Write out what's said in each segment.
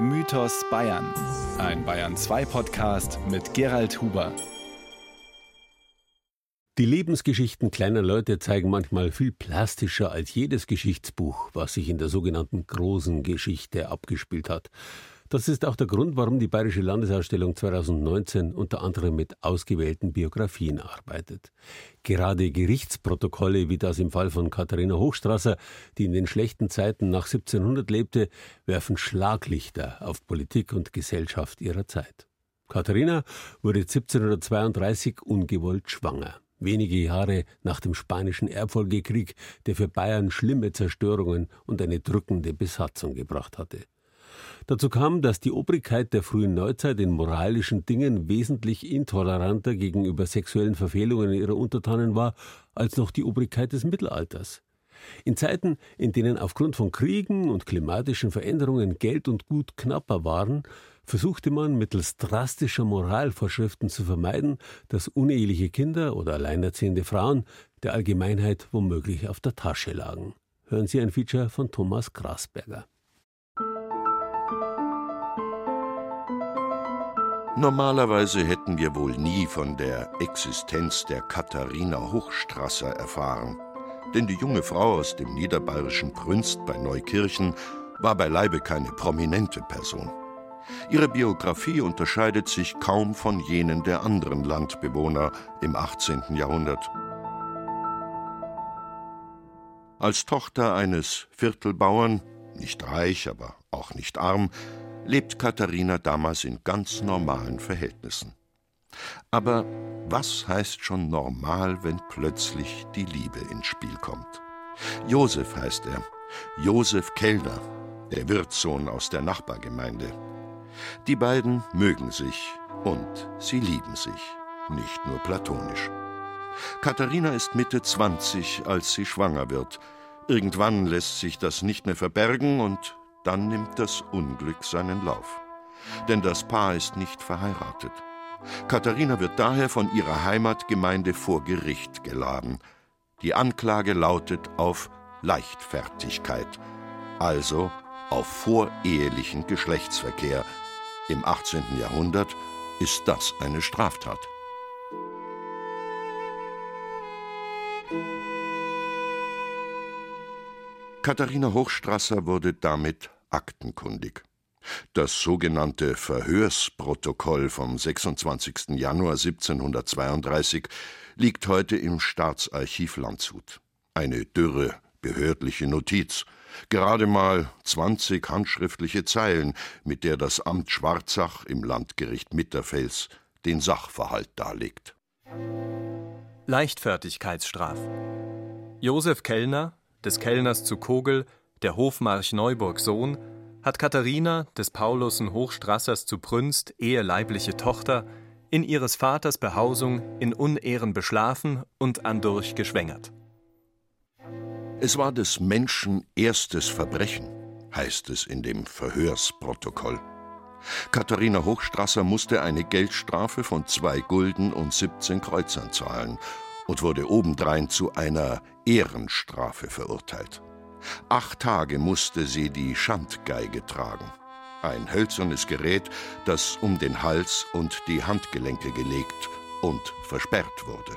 Mythos Bayern. Ein Bayern 2 Podcast mit Gerald Huber. Die Lebensgeschichten kleiner Leute zeigen manchmal viel plastischer als jedes Geschichtsbuch, was sich in der sogenannten großen Geschichte abgespielt hat. Das ist auch der Grund, warum die Bayerische Landesausstellung 2019 unter anderem mit ausgewählten Biografien arbeitet. Gerade Gerichtsprotokolle, wie das im Fall von Katharina Hochstrasser, die in den schlechten Zeiten nach 1700 lebte, werfen Schlaglichter auf Politik und Gesellschaft ihrer Zeit. Katharina wurde 1732 ungewollt schwanger. Wenige Jahre nach dem Spanischen Erbfolgekrieg, der für Bayern schlimme Zerstörungen und eine drückende Besatzung gebracht hatte. Dazu kam, dass die Obrigkeit der frühen Neuzeit in moralischen Dingen wesentlich intoleranter gegenüber sexuellen Verfehlungen ihrer Untertanen war als noch die Obrigkeit des Mittelalters. In Zeiten, in denen aufgrund von Kriegen und klimatischen Veränderungen Geld und Gut knapper waren, versuchte man mittels drastischer Moralvorschriften zu vermeiden, dass uneheliche Kinder oder alleinerziehende Frauen der Allgemeinheit womöglich auf der Tasche lagen. Hören Sie ein Feature von Thomas Grasberger. Normalerweise hätten wir wohl nie von der Existenz der Katharina Hochstrasser erfahren. Denn die junge Frau aus dem niederbayerischen Prünst bei Neukirchen war beileibe keine prominente Person. Ihre Biografie unterscheidet sich kaum von jenen der anderen Landbewohner im 18. Jahrhundert. Als Tochter eines Viertelbauern, nicht reich, aber auch nicht arm, lebt Katharina damals in ganz normalen Verhältnissen. Aber was heißt schon normal, wenn plötzlich die Liebe ins Spiel kommt? Josef heißt er, Josef Kellner, der Wirtssohn aus der Nachbargemeinde. Die beiden mögen sich und sie lieben sich, nicht nur platonisch. Katharina ist Mitte 20, als sie schwanger wird. Irgendwann lässt sich das nicht mehr verbergen und dann nimmt das Unglück seinen Lauf. Denn das Paar ist nicht verheiratet. Katharina wird daher von ihrer Heimatgemeinde vor Gericht geladen. Die Anklage lautet auf Leichtfertigkeit, also auf vorehelichen Geschlechtsverkehr. Im 18. Jahrhundert ist das eine Straftat. Katharina Hochstrasser wurde damit aktenkundig. Das sogenannte Verhörsprotokoll vom 26. Januar 1732 liegt heute im Staatsarchiv Landshut. Eine dürre behördliche Notiz, gerade mal 20 handschriftliche Zeilen, mit der das Amt Schwarzach im Landgericht Mitterfels den Sachverhalt darlegt. Leichtfertigkeitsstraf. Josef Kellner, des Kellners zu Kogel, der Hofmarch Neuburg Sohn, hat Katharina, des Paulusen Hochstrassers zu Prünst, eheleibliche Tochter, in ihres Vaters Behausung in Unehren beschlafen und andurch geschwängert. Es war des Menschen erstes Verbrechen, heißt es in dem Verhörsprotokoll. Katharina Hochstrasser musste eine Geldstrafe von zwei Gulden und 17 Kreuzern zahlen und wurde obendrein zu einer Ehrenstrafe verurteilt. Acht Tage musste sie die Schandgeige tragen. Ein hölzernes Gerät, das um den Hals und die Handgelenke gelegt und versperrt wurde.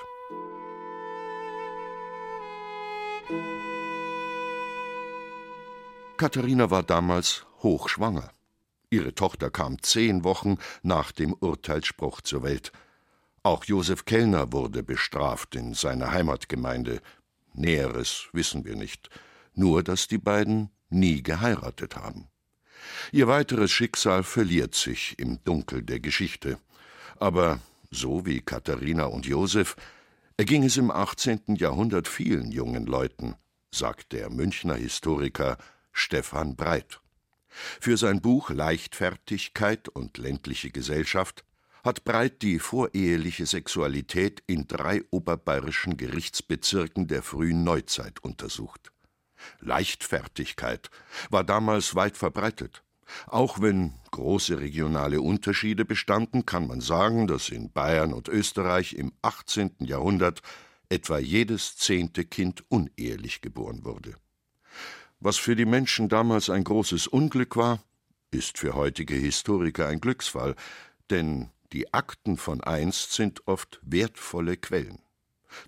Katharina war damals hochschwanger. Ihre Tochter kam zehn Wochen nach dem Urteilsspruch zur Welt. Auch Josef Kellner wurde bestraft in seiner Heimatgemeinde. Näheres wissen wir nicht nur dass die beiden nie geheiratet haben. Ihr weiteres Schicksal verliert sich im Dunkel der Geschichte. Aber so wie Katharina und Josef erging es im 18. Jahrhundert vielen jungen Leuten, sagt der Münchner Historiker Stefan Breit. Für sein Buch Leichtfertigkeit und ländliche Gesellschaft hat Breit die voreheliche Sexualität in drei oberbayerischen Gerichtsbezirken der frühen Neuzeit untersucht. Leichtfertigkeit war damals weit verbreitet. Auch wenn große regionale Unterschiede bestanden, kann man sagen, dass in Bayern und Österreich im 18. Jahrhundert etwa jedes zehnte Kind unehelich geboren wurde. Was für die Menschen damals ein großes Unglück war, ist für heutige Historiker ein Glücksfall, denn die Akten von einst sind oft wertvolle Quellen.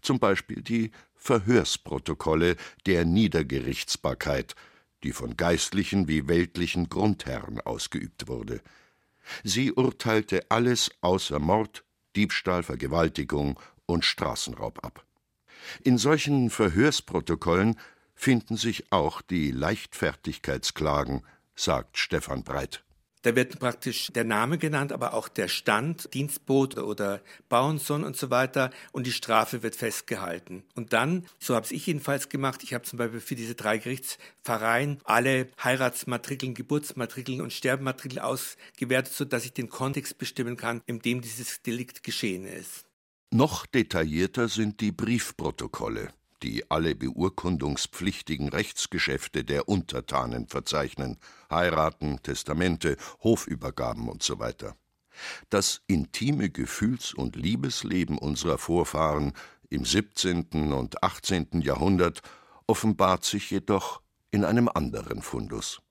Zum Beispiel die Verhörsprotokolle der Niedergerichtsbarkeit, die von geistlichen wie weltlichen Grundherren ausgeübt wurde. Sie urteilte alles außer Mord, Diebstahl, Vergewaltigung und Straßenraub ab. In solchen Verhörsprotokollen finden sich auch die Leichtfertigkeitsklagen, sagt Stefan Breit. Da wird praktisch der Name genannt, aber auch der Stand, Dienstbote oder Bauernsohn und so weiter. Und die Strafe wird festgehalten. Und dann, so habe ich jedenfalls gemacht, ich habe zum Beispiel für diese drei Gerichtspfarreien alle Heiratsmatrikeln, Geburtsmatrikeln und Sterbenmatrikeln ausgewertet, sodass ich den Kontext bestimmen kann, in dem dieses Delikt geschehen ist. Noch detaillierter sind die Briefprotokolle die alle beurkundungspflichtigen Rechtsgeschäfte der Untertanen verzeichnen, Heiraten, Testamente, Hofübergaben usw. Das intime Gefühls- und Liebesleben unserer Vorfahren im 17. und 18. Jahrhundert offenbart sich jedoch in einem anderen Fundus.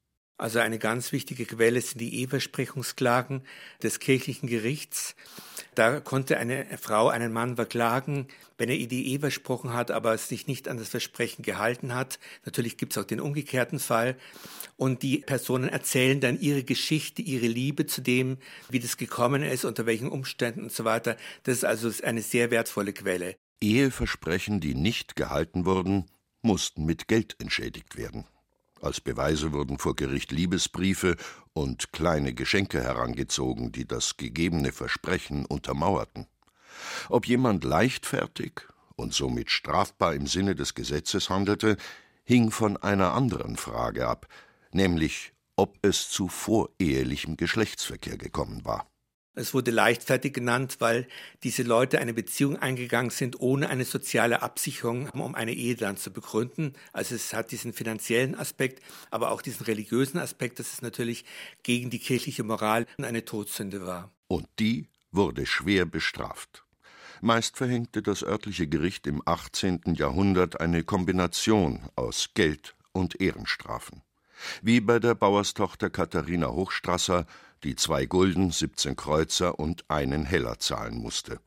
Also eine ganz wichtige Quelle sind die Eheversprechungsklagen des kirchlichen Gerichts. Da konnte eine Frau einen Mann verklagen, wenn er ihr die Ehe versprochen hat, aber sich nicht an das Versprechen gehalten hat. Natürlich gibt es auch den umgekehrten Fall. Und die Personen erzählen dann ihre Geschichte, ihre Liebe zu dem, wie das gekommen ist, unter welchen Umständen und so weiter. Das ist also eine sehr wertvolle Quelle. Eheversprechen, die nicht gehalten wurden, mussten mit Geld entschädigt werden. Als Beweise wurden vor Gericht Liebesbriefe und kleine Geschenke herangezogen, die das gegebene Versprechen untermauerten. Ob jemand leichtfertig und somit strafbar im Sinne des Gesetzes handelte, hing von einer anderen Frage ab, nämlich ob es zu vorehelichem Geschlechtsverkehr gekommen war. Es wurde leichtfertig genannt, weil diese Leute eine Beziehung eingegangen sind, ohne eine soziale Absicherung, um eine Ehe dann zu begründen. Also es hat diesen finanziellen Aspekt, aber auch diesen religiösen Aspekt, dass es natürlich gegen die kirchliche Moral eine Todsünde war. Und die wurde schwer bestraft. Meist verhängte das örtliche Gericht im 18. Jahrhundert eine Kombination aus Geld- und Ehrenstrafen. Wie bei der Bauerstochter Katharina Hochstrasser die zwei Gulden, 17 Kreuzer und einen Heller zahlen musste.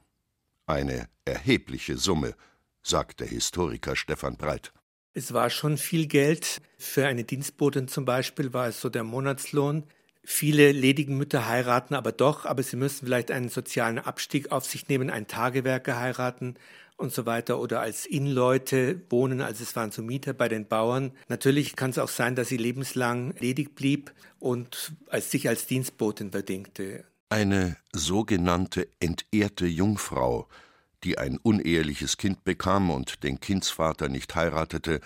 Eine erhebliche Summe, sagt der Historiker Stefan Breit. Es war schon viel Geld. Für eine Dienstbotin zum Beispiel war es so der Monatslohn. Viele ledigen Mütter heiraten aber doch, aber sie müssen vielleicht einen sozialen Abstieg auf sich nehmen, ein Tagewerker heiraten und so weiter oder als Innenleute wohnen, also es waren so Mieter bei den Bauern. Natürlich kann es auch sein, dass sie lebenslang ledig blieb und als sich als Dienstbotin verdingte. Eine sogenannte entehrte Jungfrau, die ein uneheliches Kind bekam und den Kindsvater nicht heiratete,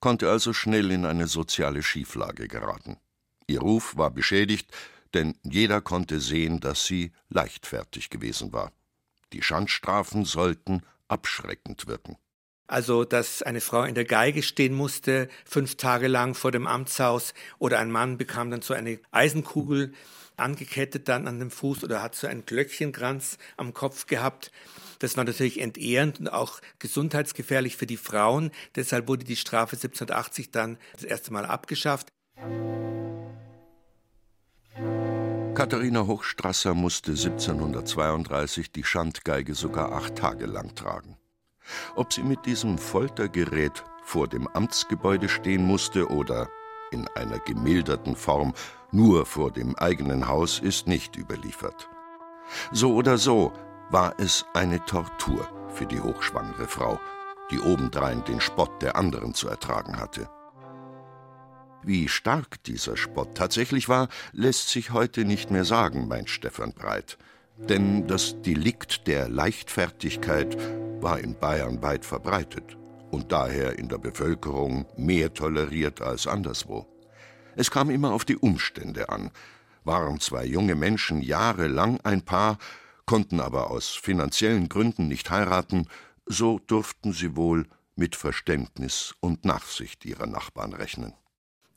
konnte also schnell in eine soziale Schieflage geraten. Ihr Ruf war beschädigt, denn jeder konnte sehen, dass sie leichtfertig gewesen war. Die Schandstrafen sollten abschreckend wirken. Also, dass eine Frau in der Geige stehen musste, fünf Tage lang vor dem Amtshaus, oder ein Mann bekam dann so eine Eisenkugel angekettet dann an dem Fuß oder hat so einen Glöckchenkranz am Kopf gehabt. Das war natürlich entehrend und auch gesundheitsgefährlich für die Frauen. Deshalb wurde die Strafe 1780 dann das erste Mal abgeschafft. Katharina Hochstrasser musste 1732 die Schandgeige sogar acht Tage lang tragen. Ob sie mit diesem Foltergerät vor dem Amtsgebäude stehen musste oder in einer gemilderten Form nur vor dem eigenen Haus, ist nicht überliefert. So oder so war es eine Tortur für die hochschwangere Frau, die obendrein den Spott der anderen zu ertragen hatte. Wie stark dieser Spott tatsächlich war, lässt sich heute nicht mehr sagen, meint Stefan Breit. Denn das Delikt der Leichtfertigkeit war in Bayern weit verbreitet und daher in der Bevölkerung mehr toleriert als anderswo. Es kam immer auf die Umstände an. Waren zwei junge Menschen jahrelang ein Paar, konnten aber aus finanziellen Gründen nicht heiraten, so durften sie wohl mit Verständnis und Nachsicht ihrer Nachbarn rechnen.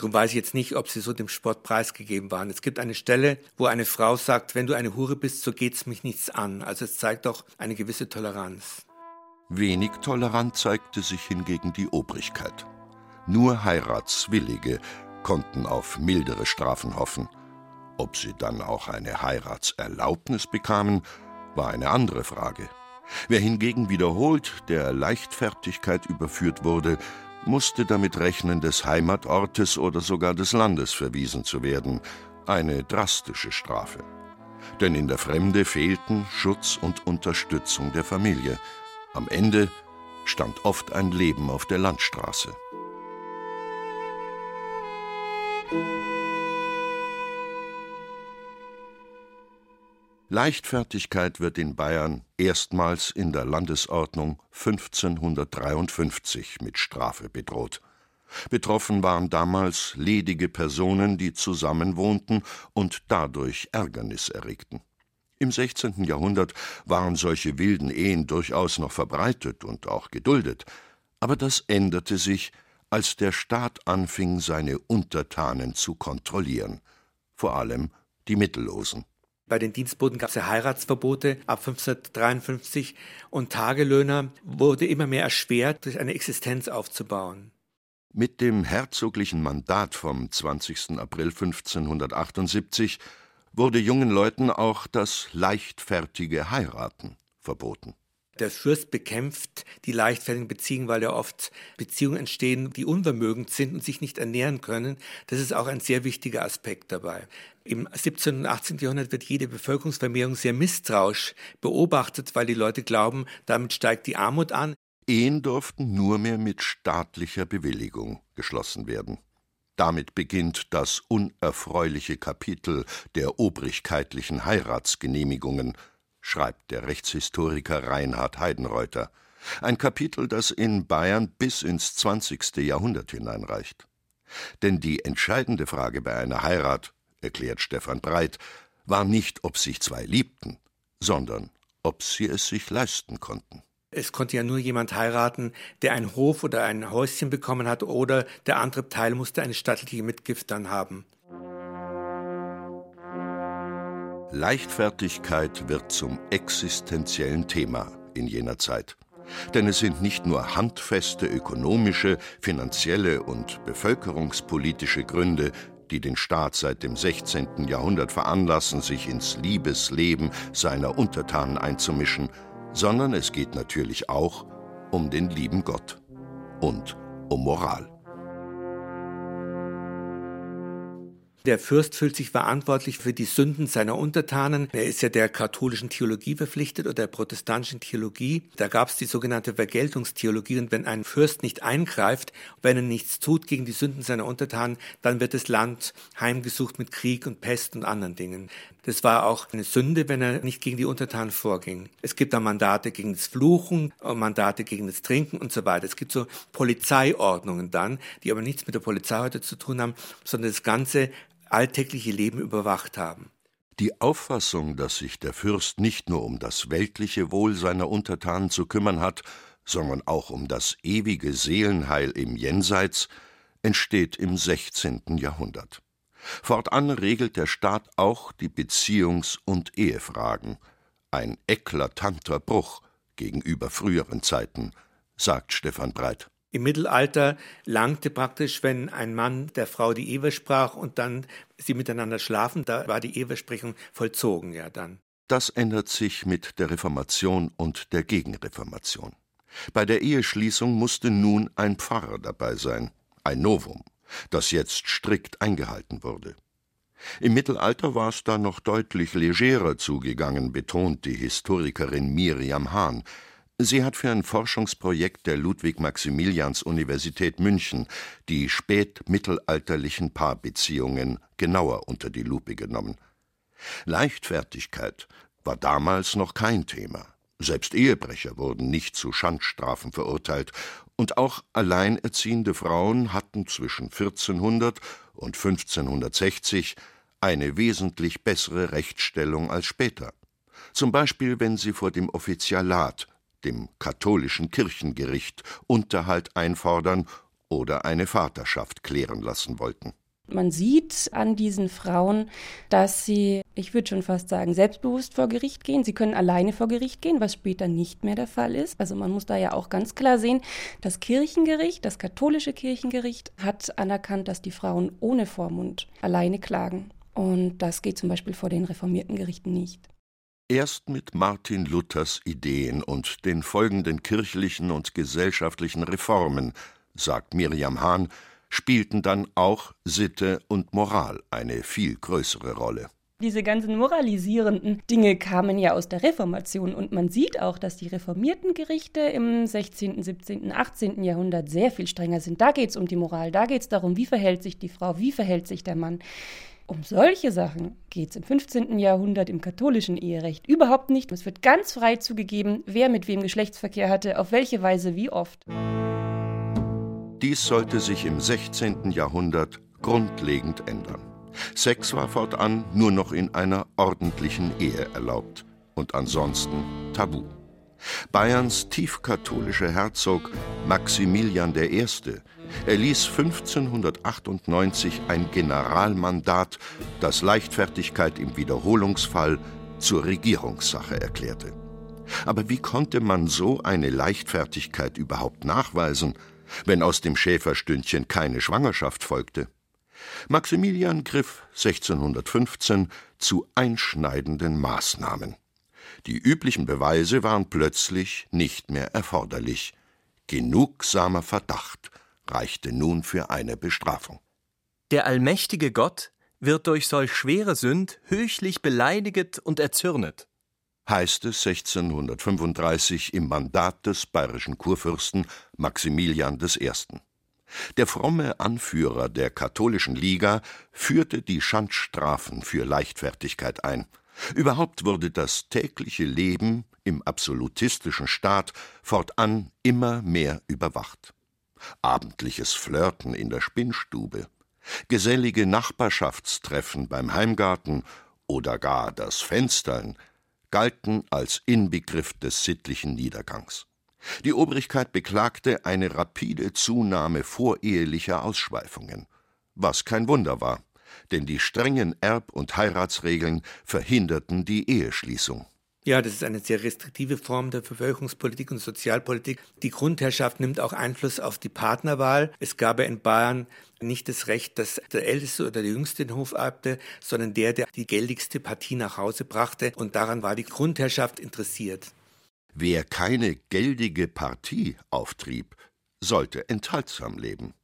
Darum weiß ich jetzt nicht, ob sie so dem Sport preisgegeben waren. Es gibt eine Stelle, wo eine Frau sagt, wenn du eine Hure bist, so geht's mich nichts an. Also es zeigt doch eine gewisse Toleranz. Wenig tolerant zeigte sich hingegen die Obrigkeit. Nur Heiratswillige konnten auf mildere Strafen hoffen. Ob sie dann auch eine Heiratserlaubnis bekamen, war eine andere Frage. Wer hingegen wiederholt der Leichtfertigkeit überführt wurde, musste damit rechnen, des Heimatortes oder sogar des Landes verwiesen zu werden, eine drastische Strafe. Denn in der Fremde fehlten Schutz und Unterstützung der Familie. Am Ende stand oft ein Leben auf der Landstraße. Leichtfertigkeit wird in Bayern erstmals in der Landesordnung 1553 mit Strafe bedroht. Betroffen waren damals ledige Personen, die zusammenwohnten und dadurch Ärgernis erregten. Im 16. Jahrhundert waren solche wilden Ehen durchaus noch verbreitet und auch geduldet, aber das änderte sich, als der Staat anfing, seine Untertanen zu kontrollieren, vor allem die Mittellosen. Bei den Dienstboten gab es ja Heiratsverbote ab 1553 und Tagelöhner wurde immer mehr erschwert, durch eine Existenz aufzubauen. Mit dem herzoglichen Mandat vom 20. April 1578 wurde jungen Leuten auch das leichtfertige Heiraten verboten. Der Fürst bekämpft die leichtfertigen Beziehungen, weil ja oft Beziehungen entstehen, die unvermögend sind und sich nicht ernähren können. Das ist auch ein sehr wichtiger Aspekt dabei. Im 17. und 18. Jahrhundert wird jede Bevölkerungsvermehrung sehr misstrauisch beobachtet, weil die Leute glauben, damit steigt die Armut an. Ehen durften nur mehr mit staatlicher Bewilligung geschlossen werden. Damit beginnt das unerfreuliche Kapitel der obrigkeitlichen Heiratsgenehmigungen, schreibt der Rechtshistoriker Reinhard Heidenreuther. Ein Kapitel, das in Bayern bis ins 20. Jahrhundert hineinreicht. Denn die entscheidende Frage bei einer Heirat, erklärt Stefan Breit, war nicht, ob sich zwei liebten, sondern ob sie es sich leisten konnten. Es konnte ja nur jemand heiraten, der einen Hof oder ein Häuschen bekommen hat, oder der andere Teil musste eine stattliche Mitgift dann haben. Leichtfertigkeit wird zum existenziellen Thema in jener Zeit. Denn es sind nicht nur handfeste ökonomische, finanzielle und bevölkerungspolitische Gründe, die den Staat seit dem 16. Jahrhundert veranlassen, sich ins Liebesleben seiner Untertanen einzumischen, sondern es geht natürlich auch um den lieben Gott und um Moral. Der Fürst fühlt sich verantwortlich für die Sünden seiner Untertanen. Er ist ja der katholischen Theologie verpflichtet oder der protestantischen Theologie. Da gab es die sogenannte Vergeltungstheologie. Und wenn ein Fürst nicht eingreift, wenn er nichts tut gegen die Sünden seiner Untertanen, dann wird das Land heimgesucht mit Krieg und Pest und anderen Dingen. Das war auch eine Sünde, wenn er nicht gegen die Untertanen vorging. Es gibt da Mandate gegen das Fluchen, Mandate gegen das Trinken und so weiter. Es gibt so Polizeiordnungen dann, die aber nichts mit der Polizei heute zu tun haben, sondern das ganze alltägliche Leben überwacht haben. Die Auffassung, dass sich der Fürst nicht nur um das weltliche Wohl seiner Untertanen zu kümmern hat, sondern auch um das ewige Seelenheil im Jenseits, entsteht im 16. Jahrhundert. Fortan regelt der Staat auch die Beziehungs- und Ehefragen. Ein eklatanter Bruch gegenüber früheren Zeiten, sagt Stefan Breit. Im Mittelalter langte praktisch, wenn ein Mann der Frau die Ehe sprach und dann sie miteinander schlafen, da war die Ehesprechung vollzogen, ja dann. Das ändert sich mit der Reformation und der Gegenreformation. Bei der Eheschließung musste nun ein Pfarrer dabei sein, ein Novum, das jetzt strikt eingehalten wurde. Im Mittelalter war es da noch deutlich legerer zugegangen, betont die Historikerin Miriam Hahn, Sie hat für ein Forschungsprojekt der Ludwig-Maximilians-Universität München die spätmittelalterlichen Paarbeziehungen genauer unter die Lupe genommen. Leichtfertigkeit war damals noch kein Thema. Selbst Ehebrecher wurden nicht zu Schandstrafen verurteilt, und auch alleinerziehende Frauen hatten zwischen 1400 und 1560 eine wesentlich bessere Rechtsstellung als später. Zum Beispiel, wenn sie vor dem Offizialat dem katholischen Kirchengericht, Unterhalt einfordern oder eine Vaterschaft klären lassen wollten. Man sieht an diesen Frauen, dass sie, ich würde schon fast sagen, selbstbewusst vor Gericht gehen. Sie können alleine vor Gericht gehen, was später nicht mehr der Fall ist. Also man muss da ja auch ganz klar sehen, das Kirchengericht, das katholische Kirchengericht hat anerkannt, dass die Frauen ohne Vormund alleine klagen Und das geht zum Beispiel vor den reformierten Gerichten nicht. Erst mit Martin Luthers Ideen und den folgenden kirchlichen und gesellschaftlichen Reformen, sagt Miriam Hahn, spielten dann auch Sitte und Moral eine viel größere Rolle. Diese ganzen moralisierenden Dinge kamen ja aus der Reformation und man sieht auch, dass die reformierten Gerichte im 16., 17., 18. Jahrhundert sehr viel strenger sind. Da geht es um die Moral, da geht es darum, wie verhält sich die Frau, wie verhält sich der Mann. Um solche Sachen geht es im 15. Jahrhundert im katholischen Eherecht überhaupt nicht. Es wird ganz frei zugegeben, wer mit wem Geschlechtsverkehr hatte, auf welche Weise, wie oft. Dies sollte sich im 16. Jahrhundert grundlegend ändern. Sex war fortan nur noch in einer ordentlichen Ehe erlaubt und ansonsten tabu. Bayerns tiefkatholischer Herzog Maximilian I. erließ 1598 ein Generalmandat, das Leichtfertigkeit im Wiederholungsfall zur Regierungssache erklärte. Aber wie konnte man so eine Leichtfertigkeit überhaupt nachweisen, wenn aus dem Schäferstündchen keine Schwangerschaft folgte? Maximilian griff 1615 zu einschneidenden Maßnahmen. Die üblichen Beweise waren plötzlich nicht mehr erforderlich. Genugsamer Verdacht reichte nun für eine Bestrafung. Der allmächtige Gott wird durch solch schwere Sünd höchlich beleidiget und erzürnet. Heißt es 1635 im Mandat des bayerischen Kurfürsten Maximilian I. Der fromme Anführer der katholischen Liga führte die Schandstrafen für Leichtfertigkeit ein. Überhaupt wurde das tägliche Leben im absolutistischen Staat fortan immer mehr überwacht. Abendliches Flirten in der Spinnstube, gesellige Nachbarschaftstreffen beim Heimgarten oder gar das Fenstern galten als Inbegriff des sittlichen Niedergangs. Die Obrigkeit beklagte eine rapide Zunahme vorehelicher Ausschweifungen, was kein Wunder war, denn die strengen Erb- und Heiratsregeln verhinderten die Eheschließung. Ja, das ist eine sehr restriktive Form der Bevölkerungspolitik und Sozialpolitik. Die Grundherrschaft nimmt auch Einfluss auf die Partnerwahl. Es gab ja in Bayern nicht das Recht, dass der Älteste oder der Jüngste den Hof erbte, sondern der, der die geldigste Partie nach Hause brachte. Und daran war die Grundherrschaft interessiert. Wer keine geldige Partie auftrieb, sollte enthaltsam leben.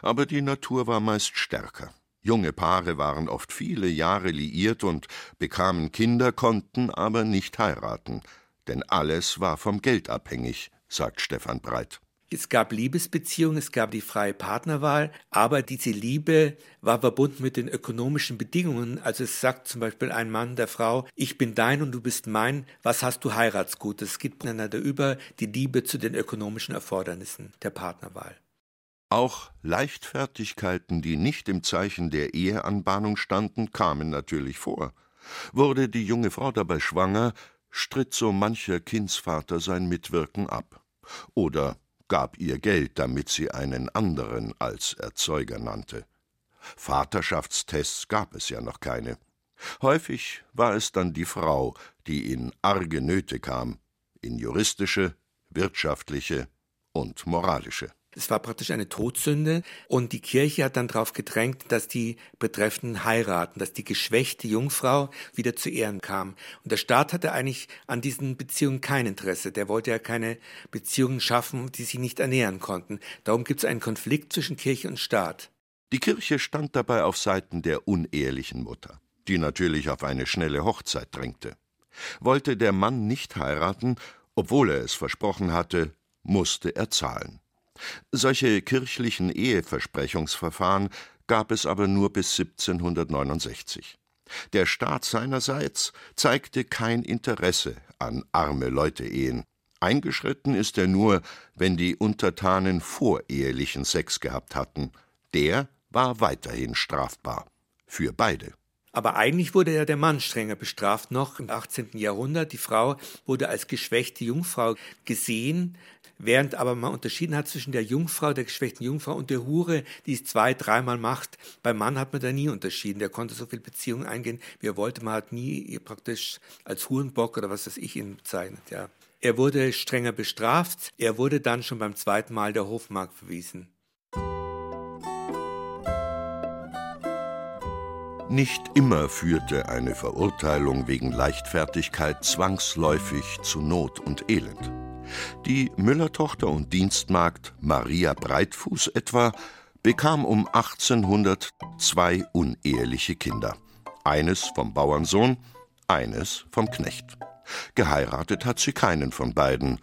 Aber die Natur war meist stärker. Junge Paare waren oft viele Jahre liiert und bekamen Kinder, konnten aber nicht heiraten, denn alles war vom Geld abhängig, sagt Stefan Breit. Es gab Liebesbeziehungen, es gab die freie Partnerwahl, aber diese Liebe war verbunden mit den ökonomischen Bedingungen. Also es sagt zum Beispiel ein Mann der Frau, ich bin dein und du bist mein, was hast du Heiratsgutes? Es gibt einander über die Liebe zu den ökonomischen Erfordernissen der Partnerwahl. Auch Leichtfertigkeiten, die nicht im Zeichen der Eheanbahnung standen, kamen natürlich vor. Wurde die junge Frau dabei schwanger, stritt so mancher Kindsvater sein Mitwirken ab. Oder gab ihr Geld, damit sie einen anderen als Erzeuger nannte. Vaterschaftstests gab es ja noch keine. Häufig war es dann die Frau, die in arge Nöte kam, in juristische, wirtschaftliche und moralische. Es war praktisch eine Todsünde und die Kirche hat dann darauf gedrängt, dass die Betreffenden heiraten, dass die geschwächte Jungfrau wieder zu Ehren kam. Und der Staat hatte eigentlich an diesen Beziehungen kein Interesse. Der wollte ja keine Beziehungen schaffen, die sich nicht ernähren konnten. Darum gibt es einen Konflikt zwischen Kirche und Staat. Die Kirche stand dabei auf Seiten der unehelichen Mutter, die natürlich auf eine schnelle Hochzeit drängte. Wollte der Mann nicht heiraten, obwohl er es versprochen hatte, musste er zahlen. Solche kirchlichen Eheversprechungsverfahren gab es aber nur bis 1769. Der Staat seinerseits zeigte kein Interesse an arme Leute Ehen. Eingeschritten ist er nur, wenn die Untertanen vorehelichen Sex gehabt hatten. Der war weiterhin strafbar. Für beide. Aber eigentlich wurde ja der Mann strenger bestraft, noch im 18. Jahrhundert. Die Frau wurde als geschwächte Jungfrau gesehen, während aber man unterschieden hat zwischen der Jungfrau, der geschwächten Jungfrau und der Hure, die es zwei, dreimal macht. Beim Mann hat man da nie unterschieden. Der konnte so viel Beziehungen eingehen, wie er wollte. Man hat nie praktisch als Hurenbock oder was weiß ich ihn bezeichnet, ja. Er wurde strenger bestraft. Er wurde dann schon beim zweiten Mal der Hofmark verwiesen. Nicht immer führte eine Verurteilung wegen Leichtfertigkeit zwangsläufig zu Not und Elend. Die Müllertochter und Dienstmagd Maria Breitfuß etwa bekam um 1800 zwei uneheliche Kinder. Eines vom Bauernsohn, eines vom Knecht. Geheiratet hat sie keinen von beiden.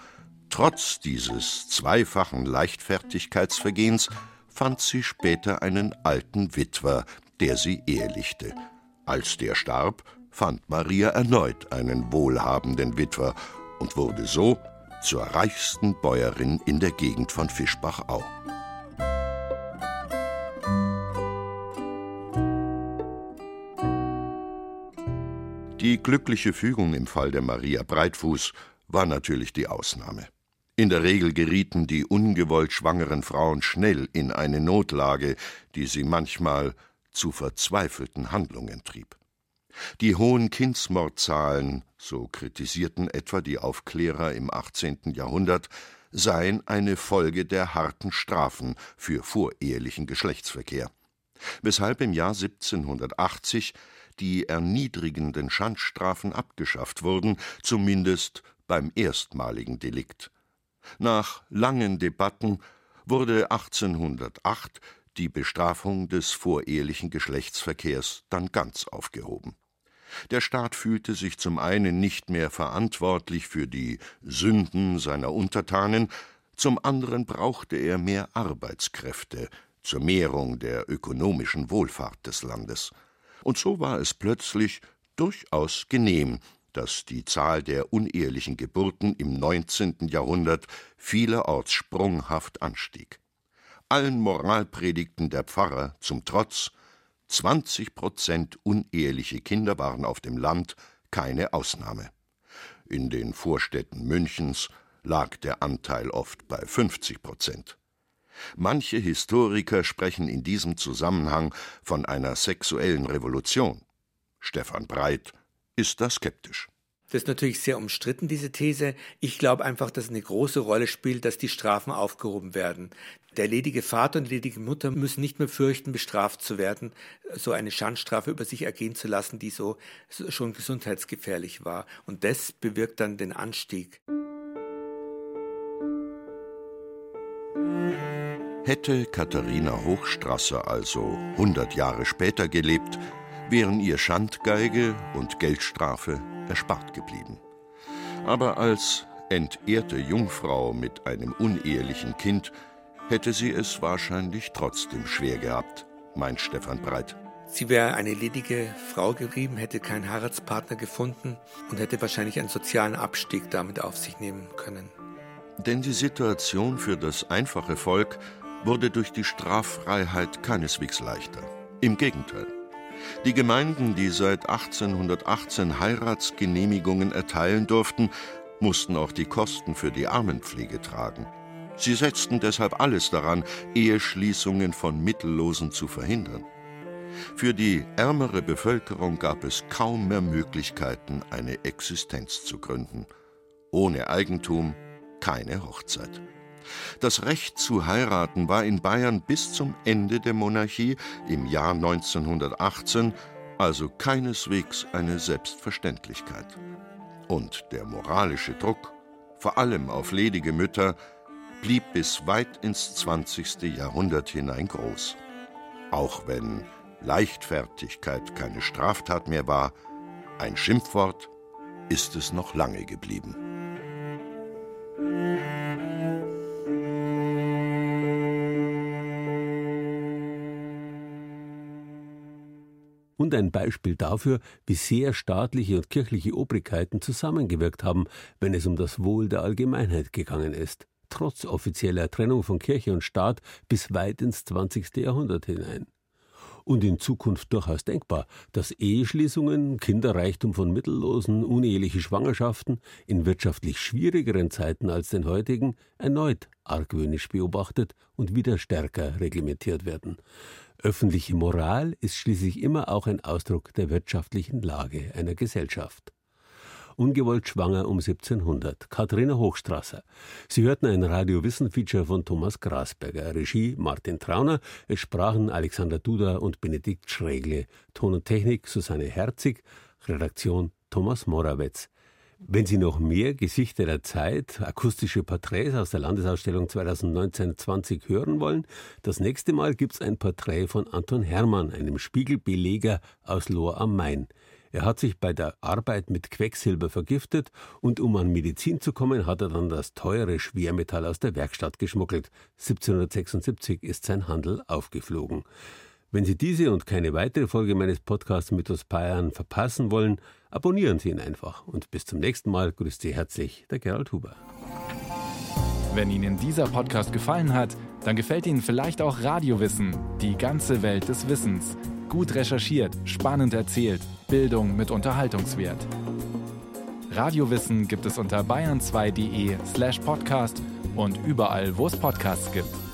Trotz dieses zweifachen Leichtfertigkeitsvergehens fand sie später einen alten Witwer, der sie ehelichte. Als der starb, fand Maria erneut einen wohlhabenden Witwer und wurde so zur reichsten Bäuerin in der Gegend von Fischbachau. Die glückliche Fügung im Fall der Maria Breitfuß war natürlich die Ausnahme. In der Regel gerieten die ungewollt schwangeren Frauen schnell in eine Notlage, die sie manchmal zu verzweifelten Handlungen trieb. Die hohen Kindsmordzahlen, so kritisierten etwa die Aufklärer im 18. Jahrhundert, seien eine Folge der harten Strafen für vorehelichen Geschlechtsverkehr, weshalb im Jahr 1780 die erniedrigenden Schandstrafen abgeschafft wurden, zumindest beim erstmaligen Delikt. Nach langen Debatten wurde 1808 die Bestrafung des vorehelichen Geschlechtsverkehrs dann ganz aufgehoben. Der Staat fühlte sich zum einen nicht mehr verantwortlich für die Sünden seiner Untertanen, zum anderen brauchte er mehr Arbeitskräfte zur Mehrung der ökonomischen Wohlfahrt des Landes. Und so war es plötzlich durchaus genehm, dass die Zahl der unehelichen Geburten im 19. Jahrhundert vielerorts sprunghaft anstieg allen Moralpredigten der Pfarrer zum Trotz, 20 Prozent uneheliche Kinder waren auf dem Land keine Ausnahme. In den Vorstädten Münchens lag der Anteil oft bei 50 Prozent. Manche Historiker sprechen in diesem Zusammenhang von einer sexuellen Revolution. Stefan Breit ist da skeptisch. Das ist natürlich sehr umstritten, diese These. Ich glaube einfach, dass eine große Rolle spielt, dass die Strafen aufgehoben werden. Der ledige Vater und die ledige Mutter müssen nicht mehr fürchten, bestraft zu werden, so eine Schandstrafe über sich ergehen zu lassen, die so schon gesundheitsgefährlich war. Und das bewirkt dann den Anstieg. Hätte Katharina Hochstrasser also 100 Jahre später gelebt, wären ihr Schandgeige und Geldstrafe erspart geblieben. Aber als entehrte Jungfrau mit einem unehelichen Kind hätte sie es wahrscheinlich trotzdem schwer gehabt, meint Stefan Breit. Sie wäre eine ledige Frau geblieben, hätte keinen Heiratspartner gefunden und hätte wahrscheinlich einen sozialen Abstieg damit auf sich nehmen können. Denn die Situation für das einfache Volk wurde durch die Straffreiheit keineswegs leichter. Im Gegenteil. Die Gemeinden, die seit 1818 Heiratsgenehmigungen erteilen durften, mussten auch die Kosten für die Armenpflege tragen. Sie setzten deshalb alles daran, Eheschließungen von Mittellosen zu verhindern. Für die ärmere Bevölkerung gab es kaum mehr Möglichkeiten, eine Existenz zu gründen. Ohne Eigentum keine Hochzeit. Das Recht zu heiraten war in Bayern bis zum Ende der Monarchie im Jahr 1918 also keineswegs eine Selbstverständlichkeit. Und der moralische Druck, vor allem auf ledige Mütter, blieb bis weit ins 20. Jahrhundert hinein groß. Auch wenn Leichtfertigkeit keine Straftat mehr war, ein Schimpfwort ist es noch lange geblieben. Und ein Beispiel dafür, wie sehr staatliche und kirchliche Obrigkeiten zusammengewirkt haben, wenn es um das Wohl der Allgemeinheit gegangen ist, trotz offizieller Trennung von Kirche und Staat bis weit ins 20. Jahrhundert hinein. Und in Zukunft durchaus denkbar, dass Eheschließungen, Kinderreichtum von Mittellosen, uneheliche Schwangerschaften in wirtschaftlich schwierigeren Zeiten als den heutigen erneut argwöhnisch beobachtet und wieder stärker reglementiert werden. Öffentliche Moral ist schließlich immer auch ein Ausdruck der wirtschaftlichen Lage einer Gesellschaft. Ungewollt schwanger um 1700. Katharina Hochstrasser. Sie hörten ein Radio-Wissen-Feature von Thomas Grasberger. Regie Martin Trauner. Es sprachen Alexander Duda und Benedikt Schregle. Ton und Technik Susanne Herzig. Redaktion Thomas Morawetz. Wenn Sie noch mehr Gesichter der Zeit, akustische Porträts aus der Landesausstellung 2019-20 hören wollen, das nächste Mal gibt es ein Porträt von Anton Hermann, einem Spiegelbeleger aus Lohr am Main. Er hat sich bei der Arbeit mit Quecksilber vergiftet und um an Medizin zu kommen, hat er dann das teure Schwermetall aus der Werkstatt geschmuggelt. 1776 ist sein Handel aufgeflogen. Wenn Sie diese und keine weitere Folge meines Podcasts Mythos Bayern verpassen wollen, abonnieren Sie ihn einfach. Und bis zum nächsten Mal grüßt Sie herzlich der Gerald Huber. Wenn Ihnen dieser Podcast gefallen hat, dann gefällt Ihnen vielleicht auch Radiowissen, die ganze Welt des Wissens. Gut recherchiert, spannend erzählt, Bildung mit Unterhaltungswert. Radiowissen gibt es unter bayern2.de slash podcast und überall, wo es Podcasts gibt.